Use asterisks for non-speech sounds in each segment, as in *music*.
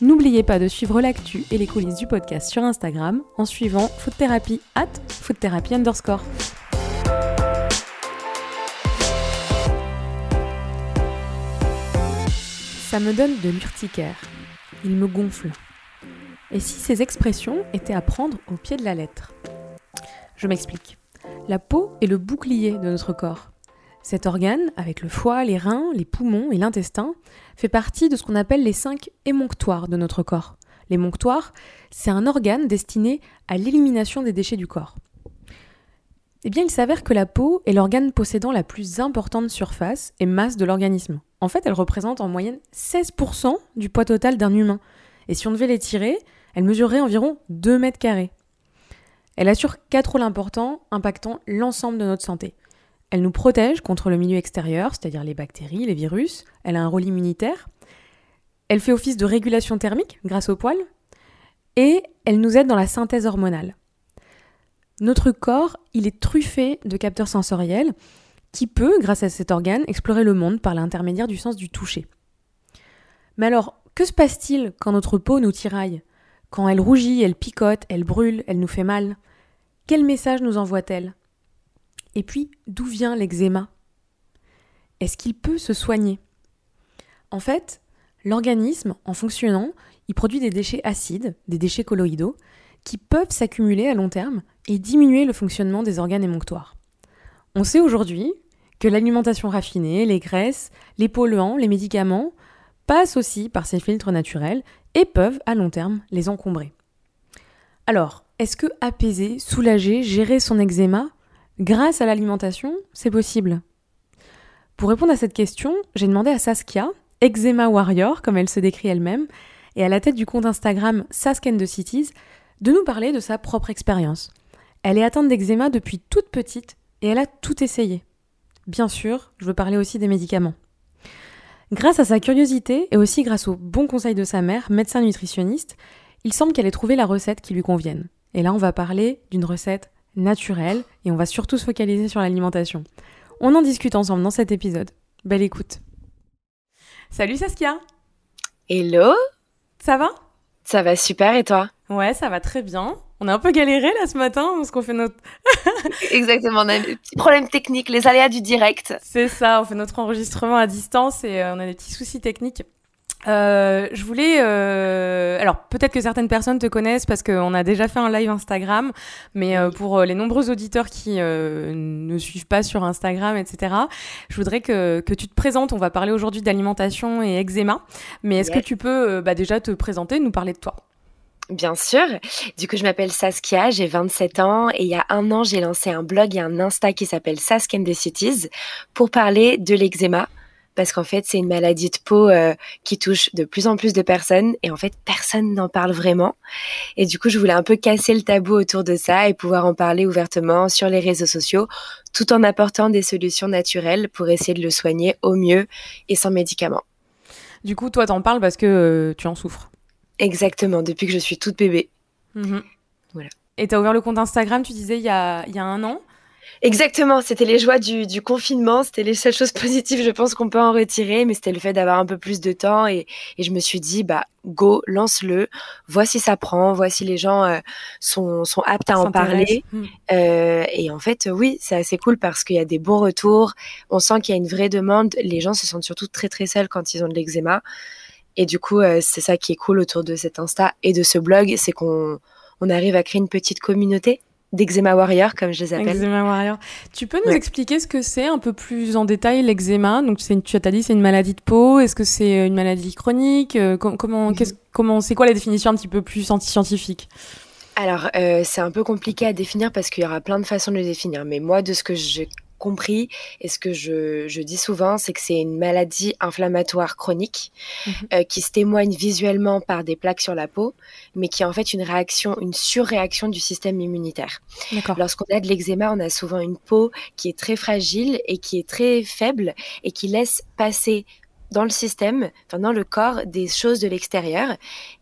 N'oubliez pas de suivre l'actu et les coulisses du podcast sur Instagram en suivant Food Therapy at underscore. Ça me donne de l'urticaire. Il me gonfle. Et si ces expressions étaient à prendre au pied de la lettre? Je m'explique. La peau est le bouclier de notre corps. Cet organe, avec le foie, les reins, les poumons et l'intestin, fait partie de ce qu'on appelle les cinq émonctoires de notre corps. L'émonctoire, c'est un organe destiné à l'élimination des déchets du corps. Eh bien, il s'avère que la peau est l'organe possédant la plus importante surface et masse de l'organisme. En fait, elle représente en moyenne 16% du poids total d'un humain. Et si on devait l'étirer, elle mesurerait environ 2 mètres carrés. Elle assure quatre rôles importants impactant l'ensemble de notre santé. Elle nous protège contre le milieu extérieur, c'est-à-dire les bactéries, les virus. Elle a un rôle immunitaire. Elle fait office de régulation thermique grâce au poil. Et elle nous aide dans la synthèse hormonale. Notre corps, il est truffé de capteurs sensoriels qui peut, grâce à cet organe, explorer le monde par l'intermédiaire du sens du toucher. Mais alors, que se passe-t-il quand notre peau nous tiraille? Quand elle rougit, elle picote, elle brûle, elle nous fait mal? Quel message nous envoie-t-elle? Et puis, d'où vient l'eczéma? Est-ce qu'il peut se soigner? En fait, l'organisme, en fonctionnant, il produit des déchets acides, des déchets colloïdaux, qui peuvent s'accumuler à long terme et diminuer le fonctionnement des organes émonctoires. On sait aujourd'hui que l'alimentation raffinée, les graisses, les polluants, les médicaments passent aussi par ces filtres naturels et peuvent à long terme les encombrer. Alors, est-ce que apaiser, soulager, gérer son eczéma, Grâce à l'alimentation, c'est possible. Pour répondre à cette question, j'ai demandé à Saskia, Eczema Warrior, comme elle se décrit elle-même, et à la tête du compte Instagram Sasken de Cities, de nous parler de sa propre expérience. Elle est atteinte d'eczéma depuis toute petite et elle a tout essayé. Bien sûr, je veux parler aussi des médicaments. Grâce à sa curiosité et aussi grâce aux bons conseils de sa mère, médecin nutritionniste, il semble qu'elle ait trouvé la recette qui lui convienne. Et là, on va parler d'une recette naturel, et on va surtout se focaliser sur l'alimentation. On en discute ensemble dans cet épisode. Belle écoute. Salut Saskia Hello Ça va? Ça va super et toi? Ouais, ça va très bien. On a un peu galéré là ce matin parce qu'on fait notre. *laughs* Exactement, on a des petits problèmes techniques, les aléas du direct. C'est ça, on fait notre enregistrement à distance et euh, on a des petits soucis techniques. Euh, je voulais, euh, alors peut-être que certaines personnes te connaissent parce qu'on a déjà fait un live Instagram, mais euh, pour les nombreux auditeurs qui ne suivent pas sur Instagram, etc., je voudrais que, que tu te présentes. On va parler aujourd'hui d'alimentation et eczéma, mais est-ce que tu peux bah, déjà te présenter, nous parler de toi? Bien sûr. Du coup, je m'appelle Saskia, j'ai 27 ans et il y a un an, j'ai lancé un blog et un Insta qui s'appelle Sask and the Cities pour parler de l'eczéma parce qu'en fait, c'est une maladie de peau euh, qui touche de plus en plus de personnes et en fait, personne n'en parle vraiment. Et du coup, je voulais un peu casser le tabou autour de ça et pouvoir en parler ouvertement sur les réseaux sociaux tout en apportant des solutions naturelles pour essayer de le soigner au mieux et sans médicaments. Du coup, toi, t'en parles parce que euh, tu en souffres. Exactement, depuis que je suis toute bébé. Mhm. Voilà. Et tu as ouvert le compte Instagram, tu disais, il y a, il y a un an? Exactement, c'était les joies du, confinement, c'était les seules choses *laughs* positives, je pense qu'on peut en retirer, mais c'était le fait d'avoir un peu plus de temps et, je me suis dit, bah go, lance-le, vois si ça prend, vois si les gens euh, sont, sont, aptes à en parler. Hmm. Euh, et en fait, oui, c'est assez cool parce qu'il y a des bons retours, on sent qu'il y a une vraie demande, les gens se sentent surtout très très seuls quand ils ont de l'eczéma. Et du coup, euh, c'est ça qui est cool autour de cet Insta et de ce blog, c'est qu'on on arrive à créer une petite communauté d'eczéma warrior, comme je les appelle. Eczéma warrior. Tu peux nous expliquer ce que c'est un peu plus en détail l'eczéma? Donc, c'est tu as dit c'est une maladie de peau. Est-ce que c'est une maladie chronique? Euh, Comment, qu'est-ce, comment, c'est quoi la définition un petit peu plus scientifique Alors, euh, c'est un peu compliqué à définir parce qu'il y aura plein de façons de le définir. Mais moi, de ce que je compris et ce que je, dis souvent, c'est que c'est une maladie inflammatoire chronique mhm. euh, qui se témoigne visuellement par des plaques sur la peau, mais qui est en fait une réaction, une surréaction du système immunitaire. Lorsqu'on a de l'eczéma, on a souvent une peau qui est très fragile et qui est très faible et qui laisse passer dans le système, enfin dans le corps, des choses de l'extérieur.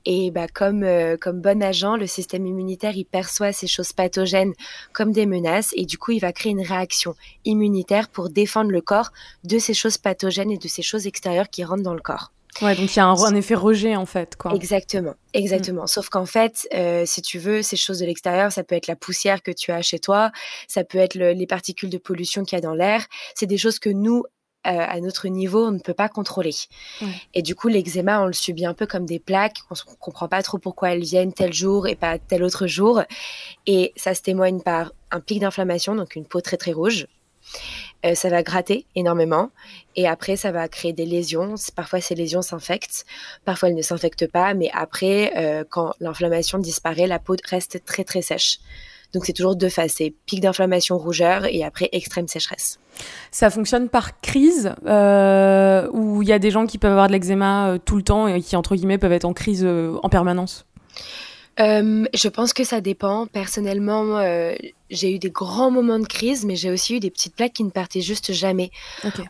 Et bah, comme, euh, comme bon agent, le système immunitaire, il perçoit ces choses pathogènes comme des menaces et du coup, il va créer une réaction immunitaire pour défendre le corps de ces choses pathogènes et de ces choses extérieures qui rentrent dans le corps. Ouais, donc il y a un, effet rejet en fait. Quoi. Exactement, exactement. Mm. Sauf qu'en fait, euh, si tu veux, ces choses de l'extérieur, ça peut être la poussière que tu as chez toi, ça peut être les particules de pollution qu'il y a dans l'air. C'est des choses que nous, à notre niveau, on ne peut pas contrôler. Et du coup, l'eczéma, on le subit un peu comme des plaques. On ne comprend pas trop pourquoi elles viennent tel jour et pas tel autre jour. Et ça se témoigne par un pic d'inflammation, donc une peau très très rouge. Euh, ça va gratter énormément et après ça va créer des lésions. Parfois ces lésions s'infectent, parfois elles ne s'infectent pas, mais après euh, quand l'inflammation disparaît, la peau reste très très sèche. Donc c'est toujours deux phases, c'est pic d'inflammation rougeur et après extrême sécheresse. Ça fonctionne par crise euh, ou il y a des gens qui peuvent avoir de l'eczéma euh, tout le temps et qui entre guillemets peuvent être en crise euh, en permanence? Je pense que ça dépend. Personnellement, j'ai eu des grands moments de crise, mais j'ai aussi eu des petites plaques qui ne partaient juste jamais.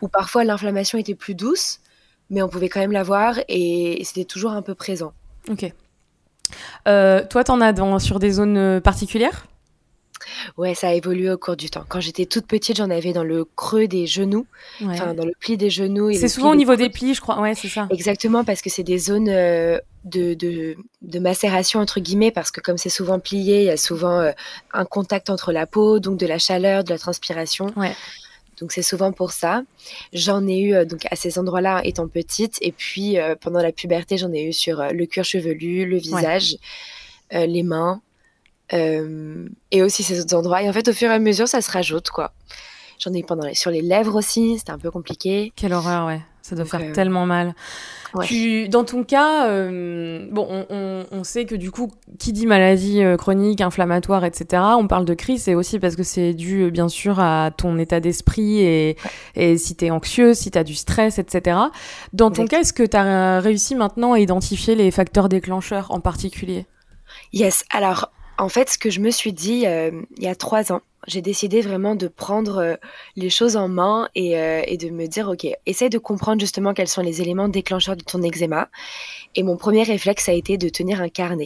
Ou parfois l'inflammation était plus douce, mais on pouvait quand même l'avoir et c'était toujours un peu présent. Ok. toi, t'en as dans, sur des zones particulières? Ouais, ça a évolué au cours du temps. Quand j'étais toute petite, j'en avais dans le creux des genoux, enfin dans le pli des genoux. C'est souvent au niveau des plis, je crois. Ouais, c'est ça. Exactement, parce que c'est des zones euh, de, de, macération entre guillemets, parce que comme c'est souvent plié, il y a souvent euh, un contact entre la peau, donc de la chaleur, de la transpiration. Ouais. Donc c'est souvent pour ça. J'en ai eu euh, donc à ces endroits-là étant petite, et puis pendant la puberté, j'en ai eu sur le cuir chevelu, le visage, les mains. Euh, et aussi ces autres endroits. Et en fait, au fur et à mesure, ça se rajoute, quoi. J'en ai pendant les, sur les lèvres aussi, c'était un peu compliqué. Quelle horreur, ouais. Ça doit faire euh, tellement mal. Tu, dans ton cas, euh, bon, on, on, on, sait que du coup, qui dit maladie chronique, inflammatoire, etc., on parle de crise, c'est aussi parce que c'est dû, bien sûr, à ton état d'esprit et, et si t'es anxieux, si t'as du stress, etc. Dans ton cas, est-ce que t'as réussi maintenant à identifier les facteurs déclencheurs en particulier? Yes. Alors, en fait, ce que je me suis dit euh, il y a trois ans, j'ai décidé vraiment de prendre euh, les choses en main euh, et, de me dire, OK, essaye de comprendre justement quels sont les éléments déclencheurs de ton eczéma. Et mon premier réflexe a été de tenir un carnet.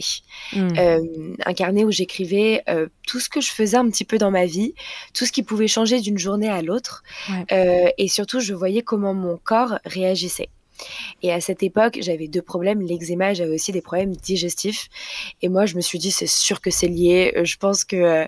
Hmm. un carnet où j'écrivais tout ce que je faisais un petit peu dans ma vie, tout ce qui pouvait changer d'une journée à l'autre. et surtout, je voyais comment mon corps réagissait. Et à cette époque, j'avais deux problèmes, l'eczéma, j'avais aussi des problèmes digestifs. Et moi, je me suis dit, c'est sûr que c'est lié. Euh, je pense que euh,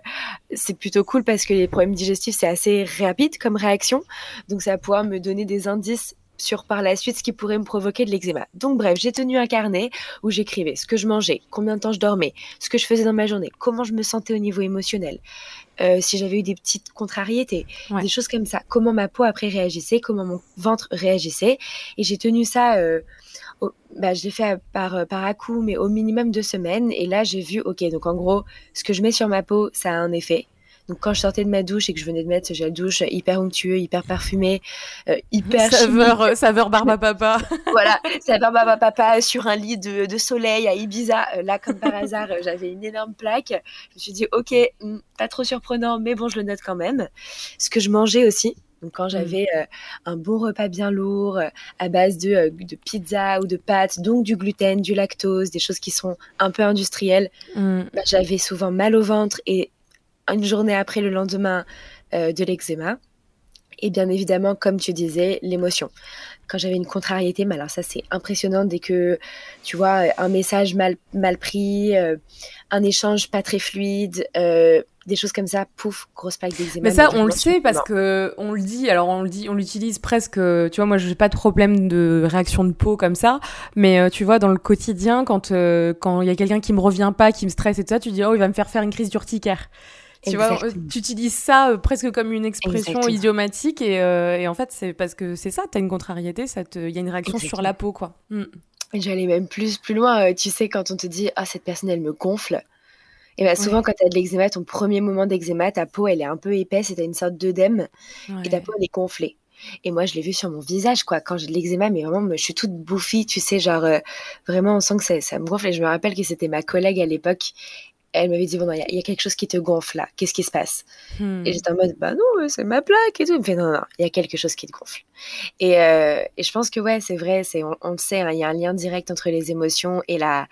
c'est plutôt cool parce que les problèmes digestifs, c'est assez rapide comme réaction. Donc, ça va pouvoir me donner des indices sur par la suite ce qui pourrait me provoquer de l'eczéma. Donc bref, j'ai tenu un carnet où j'écrivais ce que je mangeais, combien de temps je dormais, ce que je faisais dans ma journée, comment je me sentais au niveau émotionnel, euh, si j'avais eu des petites contrariétés, des choses comme ça, comment ma peau après réagissait, comment mon ventre réagissait. Et j'ai tenu ça, euh, bah, je l'ai fait par, par à coup, mais au minimum deux semaines. Et là, j'ai vu, ok, donc en gros, ce que je mets sur ma peau, ça a un effet. Donc quand je sortais de ma douche et que je venais de mettre ce gel douche hyper onctueux, hyper parfumé, euh, hyper saveur euh, saveur barba papa. *laughs* voilà, saveur barba papa sur un lit de, de soleil à Ibiza. Euh, là comme par hasard, j'avais une énorme plaque. Je me suis dit OK, hmm, pas trop surprenant, mais bon, je le note quand même. Ce que je mangeais aussi, donc quand mm. j'avais un bon repas bien lourd à base de, de, pizza ou de pâtes, donc du gluten, du lactose, des choses qui sont un peu industrielles, mm. bah, j'avais souvent mal au ventre et une journée après le lendemain euh, de l'eczéma. Et bien évidemment, comme tu disais, l'émotion. Quand j'avais une contrariété, mais alors ça c'est impressionnant dès que tu vois un message mal, mal pris, euh, un échange pas très fluide, euh, des choses comme ça, pouf, grosse plaque d'eczéma. Mais ça, on le sait parce que on le dit. Alors on le dit, on l'utilise presque. Tu vois, moi, j'ai pas de problème de réaction de peau comme ça, mais tu vois, dans le quotidien, quand quand il y a quelqu'un qui me revient pas, qui me stresse et tout ça, tu dis oh, il va me faire faire une crise d'urticaire. Tu vois, tu utilises ça euh, presque comme une expression idiomatique et, euh, et, en fait, c'est parce que c'est ça, tu as une contrariété, il y a une réaction sur la peau, quoi. Mm. J'allais même plus, plus loin, euh, tu sais, quand on te dit, ah, cette personne, elle me gonfle. Et bah, souvent, quand tu as de l'eczéma, ton premier moment d'eczéma, ta peau, elle est un peu épaisse et tu as une sorte d'œdème. Et ta peau, elle est gonflée. Et moi, je l'ai vu sur mon visage, quoi. Quand j'ai de l'eczéma, mais vraiment, je suis toute bouffie, tu sais, genre, euh, vraiment, on sent que ça, ça, me gonfle. Et je me rappelle que c'était ma collègue à l'époque. Elle m'avait dit, bon, il y, a quelque chose qui te gonfle là. Qu'est-ce qui se passe? Et hmm. j'étais en mode, bah non, c'est ma plaque et tout. Elle me fait, non, non, il y a quelque chose qui te gonfle. Et, euh, et je pense que, ouais, c'est vrai, c'est, on, le sait, hein, il y a un lien direct entre les émotions et la,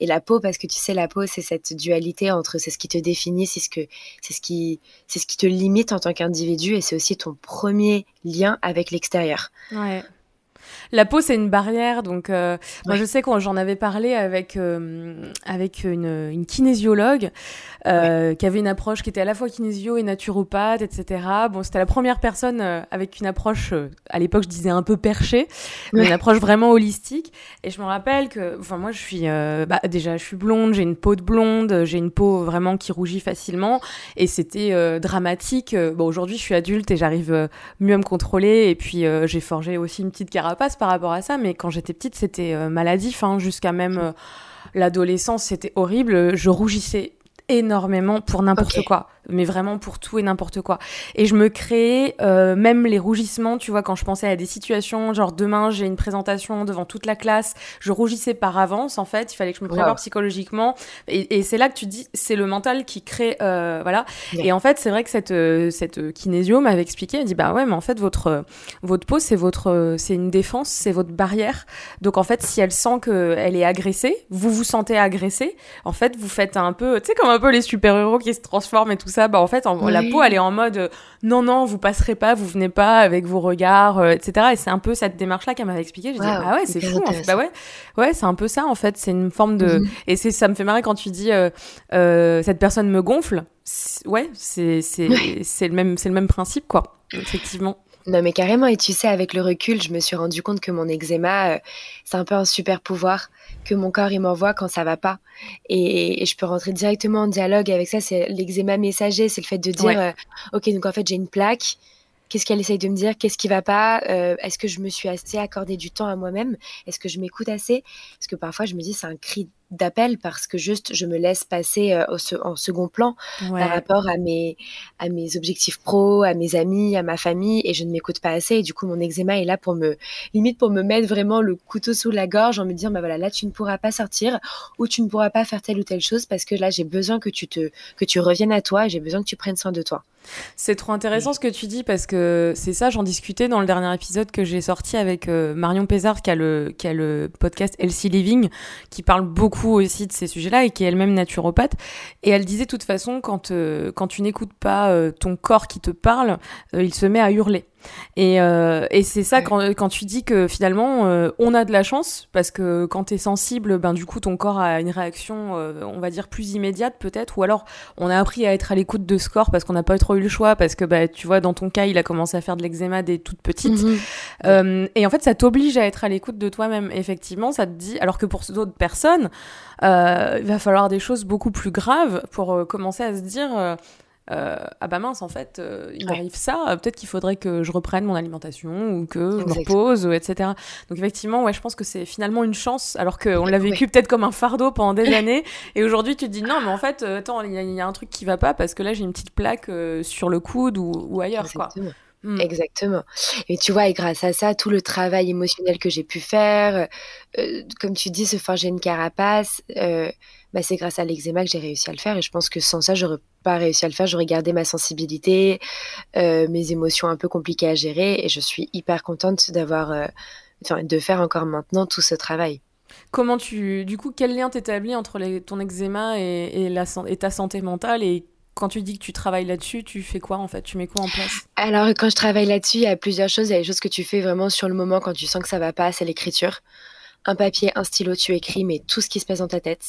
et la peau parce que tu sais la peau c'est cette dualité entre c'est ce qui te définit c'est ce que c'est ce qui c'est ce qui te limite en tant qu'individu et c'est aussi ton premier lien avec l'extérieur. Ouais. La peau, c'est une barrière. Donc, euh, moi, je sais quand j'en avais parlé avec, euh, avec une, une kinésiologue euh, qui avait une approche qui était à la fois kinésio et naturopathe, etc. Bon, c'était la première personne avec une approche, à l'époque, je disais un peu perchée, mais une approche vraiment holistique. Et je me rappelle que, enfin, moi, je suis, bah, déjà, je suis blonde, j'ai une peau de blonde, j'ai une peau vraiment qui rougit facilement. Et c'était dramatique. Bon, aujourd'hui, je suis adulte et j'arrive mieux à me contrôler. Et puis, j'ai forgé aussi une petite carapace par rapport à ça, mais quand j'étais petite, c'était euh, maladif, hein, jusqu'à même euh, l'adolescence, c'était horrible. Je rougissais énormément pour n'importe quoi mais vraiment pour tout et n'importe quoi. Et je me créais euh, même les rougissements, tu vois, quand je pensais à des situations, genre demain j'ai une présentation devant toute la classe, je rougissais par avance en fait, il fallait que je me prépare psychologiquement. Et, et c'est là que tu dis, c'est le mental qui crée, euh, voilà. Et en fait, c'est vrai que cette euh, cette kinésio m'avait expliqué, elle dit bah ouais, mais en fait votre votre peau c'est votre c'est une défense, c'est votre barrière. Donc en fait, si elle sent que elle est agressée, vous vous sentez agressé, en fait vous faites un peu, tu sais comme un peu les super héros qui se transforment et tout ça bah en fait, la peau, elle est en mode euh, non, non, vous passerez pas, vous venez pas avec vos regards, euh, etc. Et c'est un peu cette démarche-là qu'elle m'avait expliqué. J'ai dit ah ouais, c'est fou. En fait. Bah ouais, ouais, c'est un peu ça en fait. C'est une forme de mhm. et c'est ça me fait marrer quand tu dis euh, cette personne me gonfle. Ouais, c'est c'est c'est le même c'est le même principe quoi. Effectivement. Non, mais carrément. Et tu sais, avec le recul, je me suis rendu compte que mon eczéma, c'est un peu un super pouvoir que mon corps il m'envoie quand ça va pas. Et, je peux rentrer directement en dialogue avec ça. C'est l'eczéma messager, c'est le fait de dire, euh, ok, donc en fait j'ai une plaque. Qu'est-ce qu'elle essaye de me dire? Qu'est-ce qui va pas? Euh, Est-ce que je me suis assez accordé du temps à moi-même? Est-ce que je m'écoute assez? Parce que parfois je me dis c'est un cri d'appel parce que juste je me laisse passer euh, en second plan par rapport à mes, à mes objectifs pro, à mes amis, à ma famille et je ne m'écoute pas assez et du coup mon eczéma est là pour me limite pour me mettre vraiment le couteau sous la gorge en me disant bah voilà là tu ne pourras pas sortir ou tu ne pourras pas faire telle ou telle chose parce que là j'ai besoin que tu te que tu reviennes à toi et j'ai besoin que tu prennes soin de toi. C'est trop intéressant ce que tu dis parce que c'est ça j'en discutais dans le dernier épisode que j'ai sorti avec euh, Marion Pézard qui a le qui a le podcast Healthy Living qui parle beaucoup aussi de ces sujets-là et qui est elle-même naturopathe. Et elle disait de toute façon, quand, euh, quand tu n'écoutes pas euh, ton corps qui te parle, il se met à hurler. Et, euh, et c'est ça quand, quand, tu dis que finalement euh, on a de la chance parce que quand tu es sensible, ben du coup ton corps a une réaction, euh, on va dire plus immédiate peut-être, ou alors on a appris à être à l'écoute de ce corps parce qu'on n'a pas trop eu le choix parce que bah tu vois dans ton cas il a commencé à faire de l'eczéma dès toute petite. Mhm. et en fait ça t'oblige à être à l'écoute de toi-même. Effectivement ça te dit, alors que pour d'autres personnes il va falloir des choses beaucoup plus graves pour commencer à se dire euh, ah bah mince, en fait, euh, il m'arrive ça, peut-être qu'il faudrait que je reprenne mon alimentation ou que je me repose, etc. Donc effectivement, ouais, je pense que c'est finalement une chance, alors qu'on l'a vécu peut-être comme un fardeau pendant des années, et aujourd'hui tu te dis non, mais en fait, euh, attends, il y, a un truc qui va pas parce que là j'ai une petite plaque sur le coude ou, ailleurs, quoi. Hmm. Exactement. Et tu vois, et grâce à ça, tout le travail émotionnel que j'ai pu faire, comme tu dis, se forger une carapace, bah, c'est grâce à l'eczéma que j'ai réussi à le faire. Et je pense que sans ça, j'aurais pas réussi à le faire. J'aurais gardé ma sensibilité, euh, mes émotions un peu compliquées à gérer. Et je suis hyper contente d'avoir, euh, de faire encore maintenant tout ce travail. Comment tu, du coup, quel lien t'établis entre ton eczéma et, la, et ta santé mentale et quand tu dis que tu travailles là-dessus, tu fais quoi en fait? Tu mets quoi en place? Alors quand je travaille là-dessus, il y a plusieurs choses. Il y a des choses que tu fais vraiment sur le moment quand tu sens que ça va pas, c'est l'écriture un papier, un stylo, tu écris, mais tout ce qui se passe dans ta tête.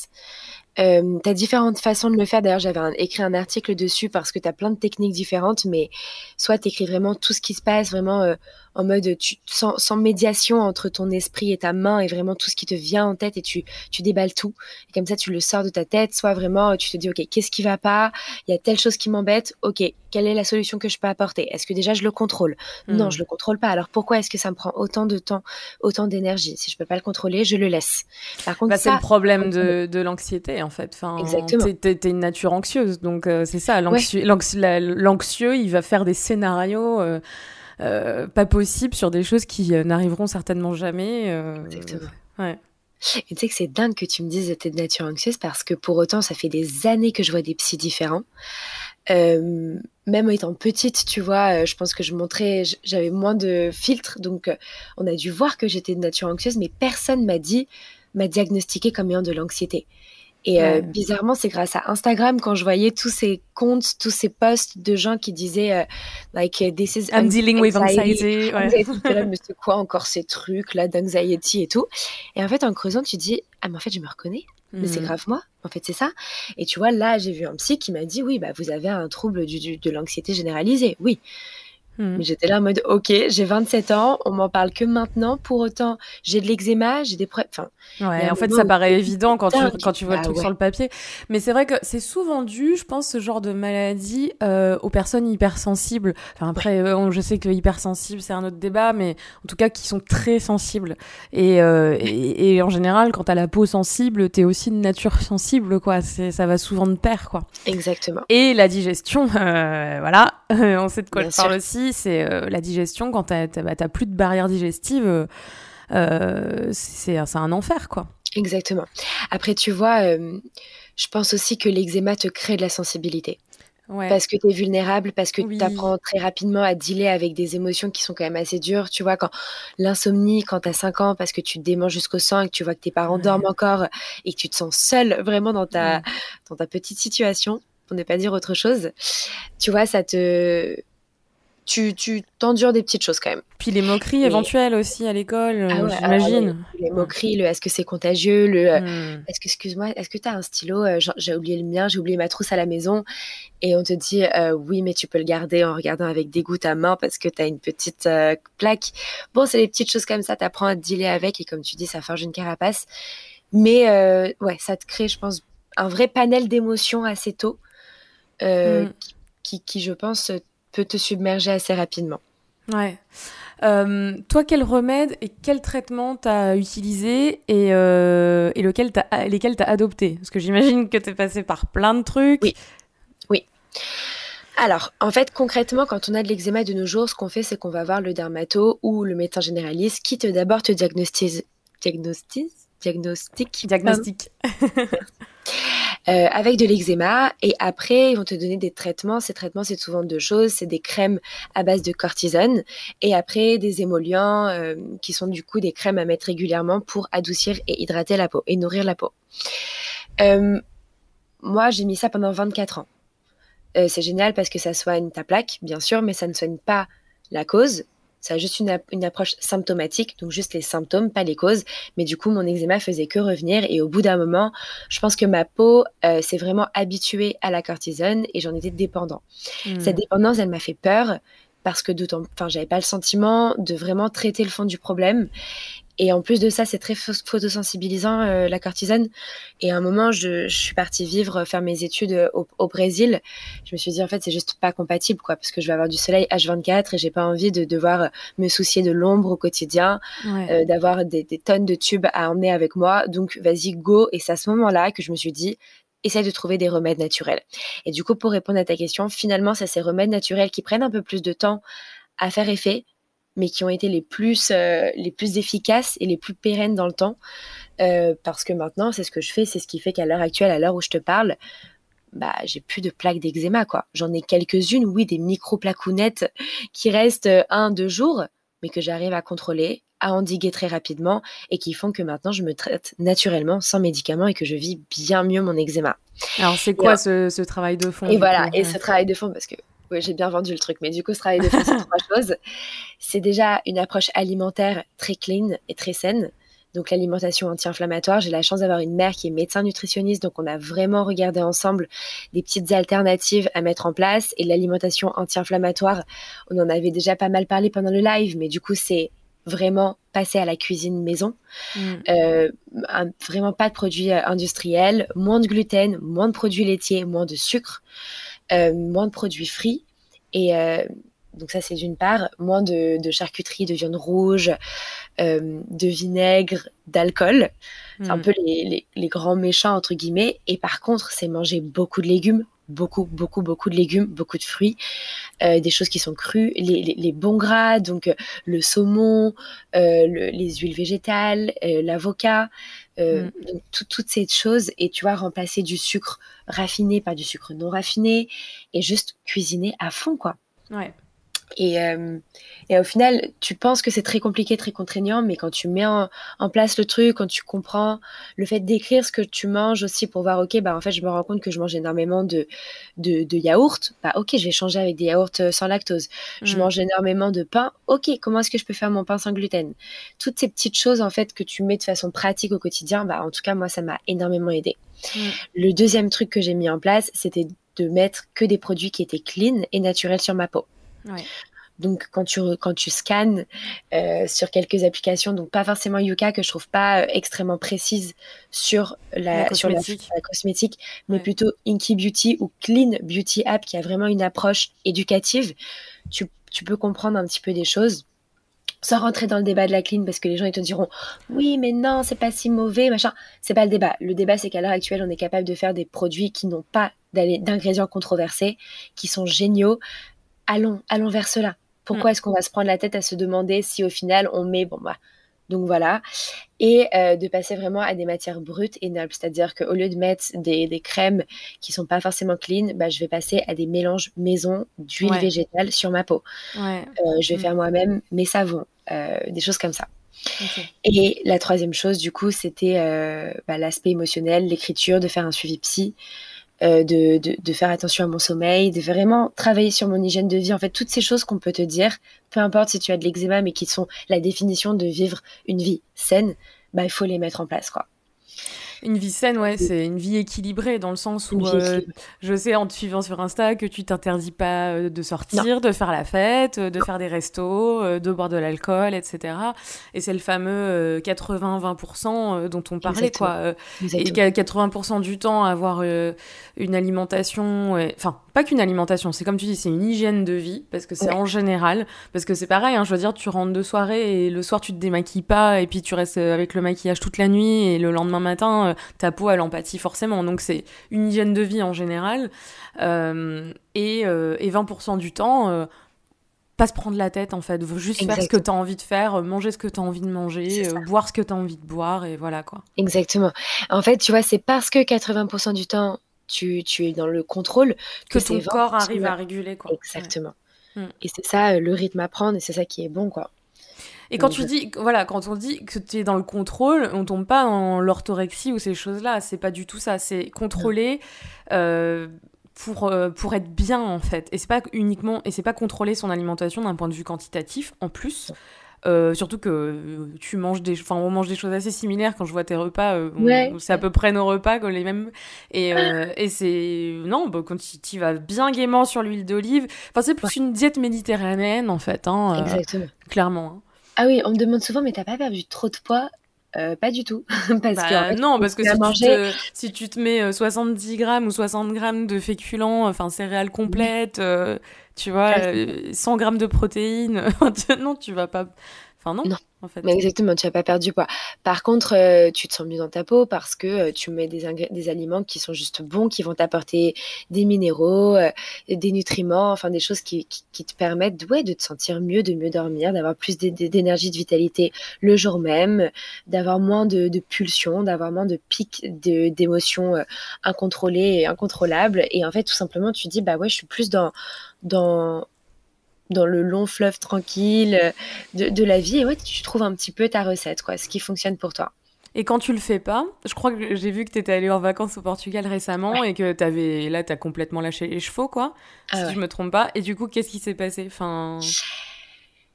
Euh, tu as différentes façons de le faire. D'ailleurs, j'avais écrit un article dessus parce que tu as plein de techniques différentes, mais soit tu écris vraiment tout ce qui se passe, vraiment euh, en mode tu, sans, sans, médiation entre ton esprit et ta main et vraiment tout ce qui te vient en tête et tu, tu déballes tout. Et comme ça, tu le sors de ta tête. Soit vraiment, tu te dis, OK, qu'est-ce qui va pas? Il y a telle chose qui m'embête. OK, quelle est la solution que je peux apporter? Est-ce que déjà je le contrôle? Non, hmm. je le contrôle pas. Alors pourquoi est-ce que ça me prend autant de temps, autant d'énergie? Si je peux pas le contrôler, je le laisse. Par contre, bah, c'est le problème de, de l'anxiété en fait. Enfin, Exactement. T'es es une nature anxieuse, donc c'est ça. L'anxieux, il va faire des scénarios pas possibles sur des choses qui n'arriveront certainement jamais. Exactement. Ouais. Et tu sais que c'est dingue que tu me dises que tu es de nature anxieuse parce que pour autant, ça fait des années que je vois des psys différents. Euh, même étant petite, tu vois, euh, je pense que je montrais, j'avais moins de filtres, donc euh, on a dû voir que j'étais de nature anxieuse, mais personne m'a dit, m'a diagnostiqué comme ayant de l'anxiété. Et euh, bizarrement, c'est grâce à Instagram quand je voyais tous ces comptes, tous ces posts de gens qui disaient euh, like this is I'm dealing with anxiety. *laughs* Ouais. mais c'est quoi encore ces trucs là d'anxiety et tout? Et en fait, en creusant, tu dis ah mais en fait je me reconnais. Mais c'est hmm. grave moi. En fait, c'est ça. Et tu vois, là, j'ai vu un psy qui m'a dit oui, bah vous avez un trouble du, de l'anxiété généralisée. Oui. Mais j'étais là en mode, ok, j'ai 27 ans, on m'en parle que maintenant. Pour autant, j'ai de l'eczéma, j'ai des problèmes. Enfin, ouais, en fait, ça paraît évident quand tu, quand tu vois le bah truc sur le papier. Mais c'est vrai que c'est souvent dû, je pense, ce genre de maladie euh, aux personnes hypersensibles. Enfin, après, euh, je sais que hypersensible, c'est un autre débat, mais en tout cas, qui sont très sensibles. Et, euh, et, en général, quand t'as la peau sensible, t'es aussi de nature sensible, quoi. Ça va souvent de pair, quoi. Exactement. Et la digestion, *laughs* voilà, *laughs* on sait de quoi je parle aussi c'est euh, la digestion. Quand tu n'as bah, plus de barrière digestive, euh, euh, c'est un enfer, quoi. Exactement. Après, tu vois, je pense aussi que l'eczéma te crée de la sensibilité. Parce que tu es vulnérable, parce que tu apprends très rapidement à dealer avec des émotions qui sont quand même assez dures. Tu vois, quand l'insomnie, quand tu as 5 ans, parce que tu te démanges jusqu'au sang et que tu vois que tes parents dorment encore et que tu te sens seul vraiment dans ta, dans ta petite situation, pour ne pas dire autre chose, tu vois, ça te tu, tu t'endures des petites choses quand même. Puis les moqueries éventuelles aussi à l'école, ah j'imagine. les moqueries, le est-ce que c'est contagieux, le euh, hmm. est-ce que, excuse-moi, est-ce que tu as un stylo euh, J'ai oublié le mien, j'ai oublié ma trousse à la maison. Et on te dit, euh, oui, mais tu peux le garder en regardant avec dégoût ta main parce que tu as une petite plaque. Bon, c'est des petites choses comme ça, tu apprends à te dealer avec et comme tu dis, ça forge une carapace. Mais ouais, ça te crée, je pense, un vrai panel d'émotions assez tôt. Hmm. qui, qui, je pense, peut te submerger assez rapidement. Ouais. Euh, toi, quel remède et quel traitement t'as utilisé et, euh, et lequel as, lesquels t'as adopté? Parce que j'imagine que t'es passé par plein de trucs. Oui. Oui. Alors, en fait, concrètement, quand on a de l'eczéma de nos jours, ce qu'on fait, c'est qu'on va voir le dermato ou le médecin généraliste qui te d'abord te diagnostise. Diagnostique? Diagnostic. Diagnostic. *laughs* Euh, avec de l'eczéma. Et après, ils vont te donner des traitements. Ces traitements, c'est souvent deux choses. C'est des crèmes à base de cortisone et après des émollients euh, qui sont du coup des crèmes à mettre régulièrement pour adoucir et hydrater la peau et nourrir la peau. Euh, moi, j'ai mis ça pendant 24 ans. c'est génial parce que ça soigne ta plaque, bien sûr, mais ça ne soigne pas la cause. Ça a juste une, une, approche symptomatique, donc juste les symptômes, pas les causes. Mais du coup, mon eczéma faisait que revenir. Et au bout d'un moment, je pense que ma peau euh, s'est vraiment habituée à la cortisone et j'en étais dépendant. Hmm. Cette dépendance, elle m'a fait peur parce que d'autant, enfin, j'avais pas le sentiment de vraiment traiter le fond du problème. Et en plus de ça, c'est très photosensibilisant, euh, la cortisone. Et à un moment, je, je, suis partie vivre, faire mes études euh, au, au, Brésil. Je me suis dit, en fait, c'est juste pas compatible, quoi, parce que je vais avoir du soleil H24 et j'ai pas envie de devoir me soucier de l'ombre au quotidien, euh, d'avoir des, des, tonnes de tubes à emmener avec moi. Donc, vas-y, go. Et c'est à ce moment-là que je me suis dit, essaye de trouver des remèdes naturels. Et du coup, pour répondre à ta question, finalement, c'est ces remèdes naturels qui prennent un peu plus de temps à faire effet, mais qui ont été les plus, euh, les plus efficaces et les plus pérennes dans le temps. Euh, parce que maintenant, c'est ce que je fais, c'est ce qui fait qu'à l'heure actuelle, à l'heure où je te parle, bah, j'ai plus de plaques d'eczéma, quoi. J'en ai quelques-unes, oui, des micro-placounettes qui restent un, deux jours, mais que j'arrive à contrôler, à endiguer très rapidement et qui font que maintenant je me traite naturellement sans médicaments et que je vis bien mieux mon eczéma. Alors c'est quoi ce, ce, travail de fond Et voilà, et ce travail de fond parce que oui, j'ai bien vendu le truc, mais du coup, ce travail de fond, c'est trois *laughs* choses. C'est déjà une approche alimentaire très clean et très saine. Donc l'alimentation anti-inflammatoire, j'ai la chance d'avoir une mère qui est médecin nutritionniste, donc on a vraiment regardé ensemble des petites alternatives à mettre en place. Et l'alimentation anti-inflammatoire, on en avait déjà pas mal parlé pendant le live, mais du coup c'est vraiment passer à la cuisine maison. Mm. Euh, vraiment pas de produits euh, industriels, moins de gluten, moins de produits laitiers, moins de sucre. Euh, moins de produits frits et euh, Donc ça, c'est d'une part, moins de, charcuterie, de viande rouge, euh, de vinaigre, d'alcool. C'est un hmm. peu les, grands méchants, entre guillemets. Et par contre, c'est manger beaucoup de légumes, beaucoup, beaucoup, beaucoup de légumes, beaucoup de fruits, euh, des choses qui sont crues, les, bons gras, donc euh, le saumon, les huiles végétales, l'avocat, hmm. toutes ces choses. Et tu vois, remplacer du sucre raffiné par du sucre non raffiné et juste cuisiner à fond, quoi. Ouais. Et, euh, et, au final, tu penses que c'est très compliqué, très contraignant, mais quand tu mets en, place le truc, quand tu comprends le fait d'écrire ce que tu manges aussi pour voir, ok, bah en fait, je me rends compte que je mange énormément de, de, de yaourts, bah ok, je vais changer avec des yaourts euh, sans lactose. Je mm. mange énormément de pain, ok, comment est-ce que je peux faire mon pain sans gluten? Toutes ces petites choses en fait que tu mets de façon pratique au quotidien, bah en tout cas, moi, ça m'a énormément aidé. Mm. Le deuxième truc que j'ai mis en place, c'était de mettre que des produits qui étaient clean et naturels sur ma peau. Donc quand tu quand tu scannes euh, sur quelques applications, donc pas forcément Yuka que je trouve pas euh, extrêmement précise sur la, sur la, cosmétique, mais plutôt Inky Beauty ou Clean Beauty App qui a vraiment une approche éducative, tu, tu peux comprendre un petit peu des choses sans rentrer dans le débat de la clean parce que les gens ils te diront oui mais non c'est pas si mauvais machin c'est pas le débat. Le débat c'est qu'à l'heure actuelle on est capable de faire des produits qui n'ont pas d'ingrédients controversés qui sont géniaux allons, allons vers cela. Pourquoi mm. est-ce qu'on va se prendre la tête à se demander si au final on met, bon bah, donc voilà, et euh, de passer vraiment à des matières brutes et nobles, c'est-à-dire qu'au lieu de mettre des, crèmes qui sont pas forcément clean, bah, je vais passer à des mélanges maison d'huile végétale sur ma peau. Euh, je vais mm. faire moi-même mes savons, euh, des choses comme ça. Et la troisième chose, du coup, c'était bah, l'aspect émotionnel, l'écriture, de faire un suivi psy. Euh, de, de, faire attention à mon sommeil, de vraiment travailler sur mon hygiène de vie. En fait, toutes ces choses qu'on peut te dire, peu importe si tu as de l'eczéma, mais qui sont la définition de vivre une vie saine, bah, il faut les mettre en place, quoi. Une vie saine, ouais, c'est une vie équilibrée dans le sens où euh, je sais en te suivant sur Insta que tu t'interdis pas euh, de sortir, de faire la fête, de faire des restos, euh, de boire de l'alcool, etc. Et c'est le fameux 80-20% dont on parlait, quoi. Et 80% du temps avoir une alimentation, enfin, pas qu'une alimentation, c'est comme tu dis, c'est une hygiène de vie, parce que c'est en général, parce que c'est pareil, hein, je veux dire, tu rentres de soirée et le soir tu te démaquilles pas, et puis tu restes avec le maquillage toute la nuit, et le lendemain matin, euh, ta peau elle empathie forcément. Donc c'est une hygiène de vie en général, euh, et, euh, et, 20% du temps pas se prendre la tête en fait, juste faire ce que tu as envie de faire, manger ce que tu as envie de manger, boire ce que tu as envie de boire et voilà quoi. Exactement. En fait, tu vois, c'est parce que 80% du temps tu, es dans le contrôle que, ton corps arrive à réguler. Quoi. Exactement. Mm. Et c'est ça euh, le rythme à prendre et c'est ça qui est bon. quoi. Et quand tu dis, voilà, quand on dit que tu es dans le contrôle, on tombe pas dans l'orthorexie ou ces choses-là. C'est pas du tout ça. C'est contrôler euh, pour, euh, pour être bien, en fait. Et c'est pas uniquement, et c'est pas contrôler son alimentation d'un point de vue quantitatif, en plus. Euh, surtout que euh, tu manges des, enfin on mange des choses assez similaires quand je vois tes repas. Euh, c'est à peu près nos repas, les mêmes. Et, et c'est non, bah, quand tu vas bien gaiement sur l'huile d'olive. Enfin c'est plus une diète méditerranéenne en fait. Hein, Exactement. Clairement. Hein. Ah oui, on me demande souvent, mais t'as pas perdu trop de poids? Pas du tout. *laughs* parce bah, non, parce que si, tu te, si tu te mets 70 grammes ou 60 grammes de féculents, enfin céréales complètes, tu vois, 100 euh, grammes de protéines. *laughs* non, tu vas pas. Enfin, non. non. En fait. Mais exactement, tu n'as pas perdu poids. Par contre, euh, tu te sens mieux dans ta peau parce que euh, tu mets des, des, aliments qui sont juste bons, qui vont t'apporter des minéraux, des nutriments, enfin des choses qui, qui, te permettent ouais, de te sentir mieux, de mieux dormir, d'avoir plus d'énergie, de vitalité le jour même, d'avoir moins de, de pulsions, d'avoir moins de pics d'émotions incontrôlées et incontrôlables. Et en fait, tout simplement, tu dis, bah ouais, je suis plus dans dans, dans le long fleuve tranquille euh, de, la vie. Et ouais, tu trouves un petit peu ta recette, quoi, ce qui fonctionne pour toi. Et quand tu le fais pas, je crois que j'ai vu que tu étais allé en vacances au Portugal récemment et que avais, là, tu as complètement lâché les chevaux, quoi, ah si je me trompe pas. Et du coup, qu'est-ce qui s'est passé? Enfin...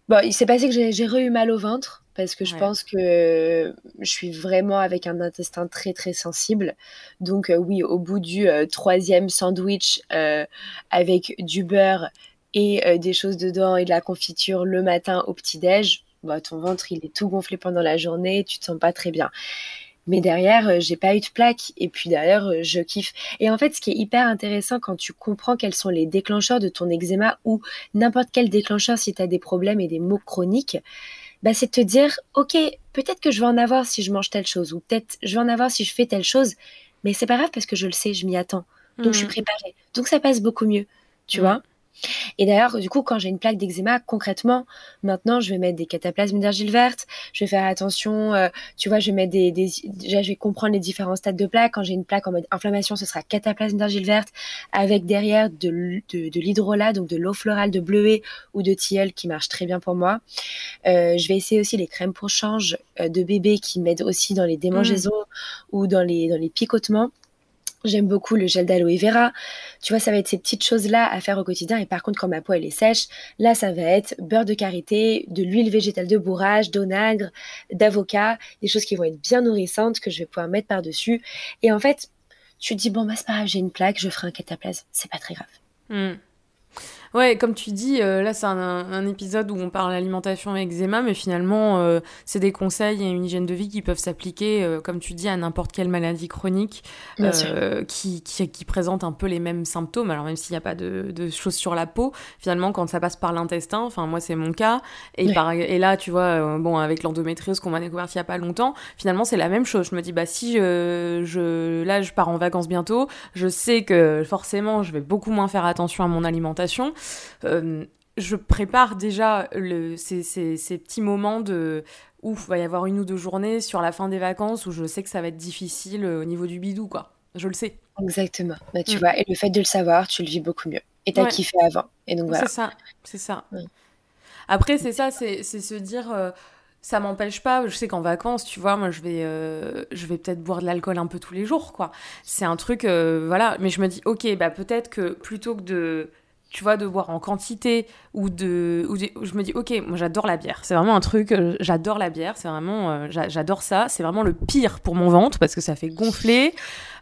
Bon, il s'est passé que j'ai re eu mal au ventre parce que je pense que je suis vraiment avec un intestin très très sensible. Donc euh, oui, au bout du euh, troisième sandwich euh, avec du beurre et des choses dedans et de la confiture le matin au petit-déj, bah, ton ventre il est tout gonflé pendant la journée, tu te sens pas très bien. mais derrière, j'ai pas eu de plaque. Et puis derrière, je kiffe. Et en fait, ce qui est hyper intéressant quand tu comprends quels sont les déclencheurs de ton eczéma ou n'importe quel déclencheur si tu as des problèmes et des maux chroniques, bah, c'est de te dire, ok, peut-être que je vais en avoir si je mange telle chose, ou peut-être je vais en avoir si je fais telle chose, mais c'est pas grave parce que je le sais, je m'y attends. Donc je suis mmh. préparée. Donc ça passe beaucoup mieux, tu mmh. vois. Et d'ailleurs, du coup, quand j'ai une plaque d'eczéma, concrètement, maintenant, je vais mettre des cataplasmes d'argile verte. Je vais faire attention, euh, tu vois, je vais mettre des, déjà, je vais comprendre les différents stades de plaque. Quand j'ai une plaque en mode inflammation, ce sera cataplasme d'argile verte avec derrière de, de, de l'hydrolat, donc de l'eau florale de bleuet ou de tilleul qui marche très bien pour moi. Euh, je vais essayer aussi les crèmes pour change euh, de bébé qui m'aident aussi dans les démangeaisons mmh. ou dans les, dans les picotements. J'aime beaucoup le gel d'aloe vera. Tu vois, ça va être ces petites choses-là à faire au quotidien. Et par contre, quand ma peau elle est sèche, là, ça va être beurre de karité, de l'huile végétale de bourrage, d'onagre, d'avocat, des choses qui vont être bien nourrissantes que je vais pouvoir mettre par-dessus. Et en fait, tu te dis, bon, bah, c'est pas grave, j'ai une plaque, je ferai un cataplasme. C'est pas très grave. Hmm. Ouais, comme tu dis, euh, là c'est un, épisode où on parle alimentation et eczéma, mais finalement euh, c'est des conseils et une hygiène de vie qui peuvent s'appliquer, euh, comme tu dis, à n'importe quelle maladie chronique qui, qui, qui, présente un peu les mêmes symptômes. Alors même s'il n'y a pas de, de, choses sur la peau, finalement quand ça passe par l'intestin, enfin moi c'est mon cas, et, par, et là tu vois, bon avec l'endométriose qu'on m'a découvert il n'y a pas longtemps, finalement c'est la même chose. Je me dis bah si je, je, là je pars en vacances bientôt, je sais que forcément je vais beaucoup moins faire attention à mon alimentation. Euh, je prépare déjà le, ces, ces, petits moments de ouf, va y avoir une ou deux journées sur la fin des vacances où je sais que ça va être difficile euh, au niveau du bidou, quoi. Je le sais. Exactement. Bah, tu mm. vois, et le fait de le savoir, tu le vis beaucoup mieux. Et t'as kiffé avant. Et donc voilà. C'est ça, c'est ça. Après, c'est ça, c'est se dire. Euh, ça m'empêche pas, je sais qu'en vacances, tu vois, moi je vais, je vais peut-être boire de l'alcool un peu tous les jours, quoi. C'est un truc, voilà, mais je me dis, ok, bah peut-être que plutôt que de tu vois, de boire en quantité ou de, ou je me dis, ok, moi j'adore la bière. C'est vraiment un truc, euh, j'adore la bière. C'est vraiment, euh, j'adore ça. C'est vraiment le pire pour mon ventre parce que ça fait gonfler.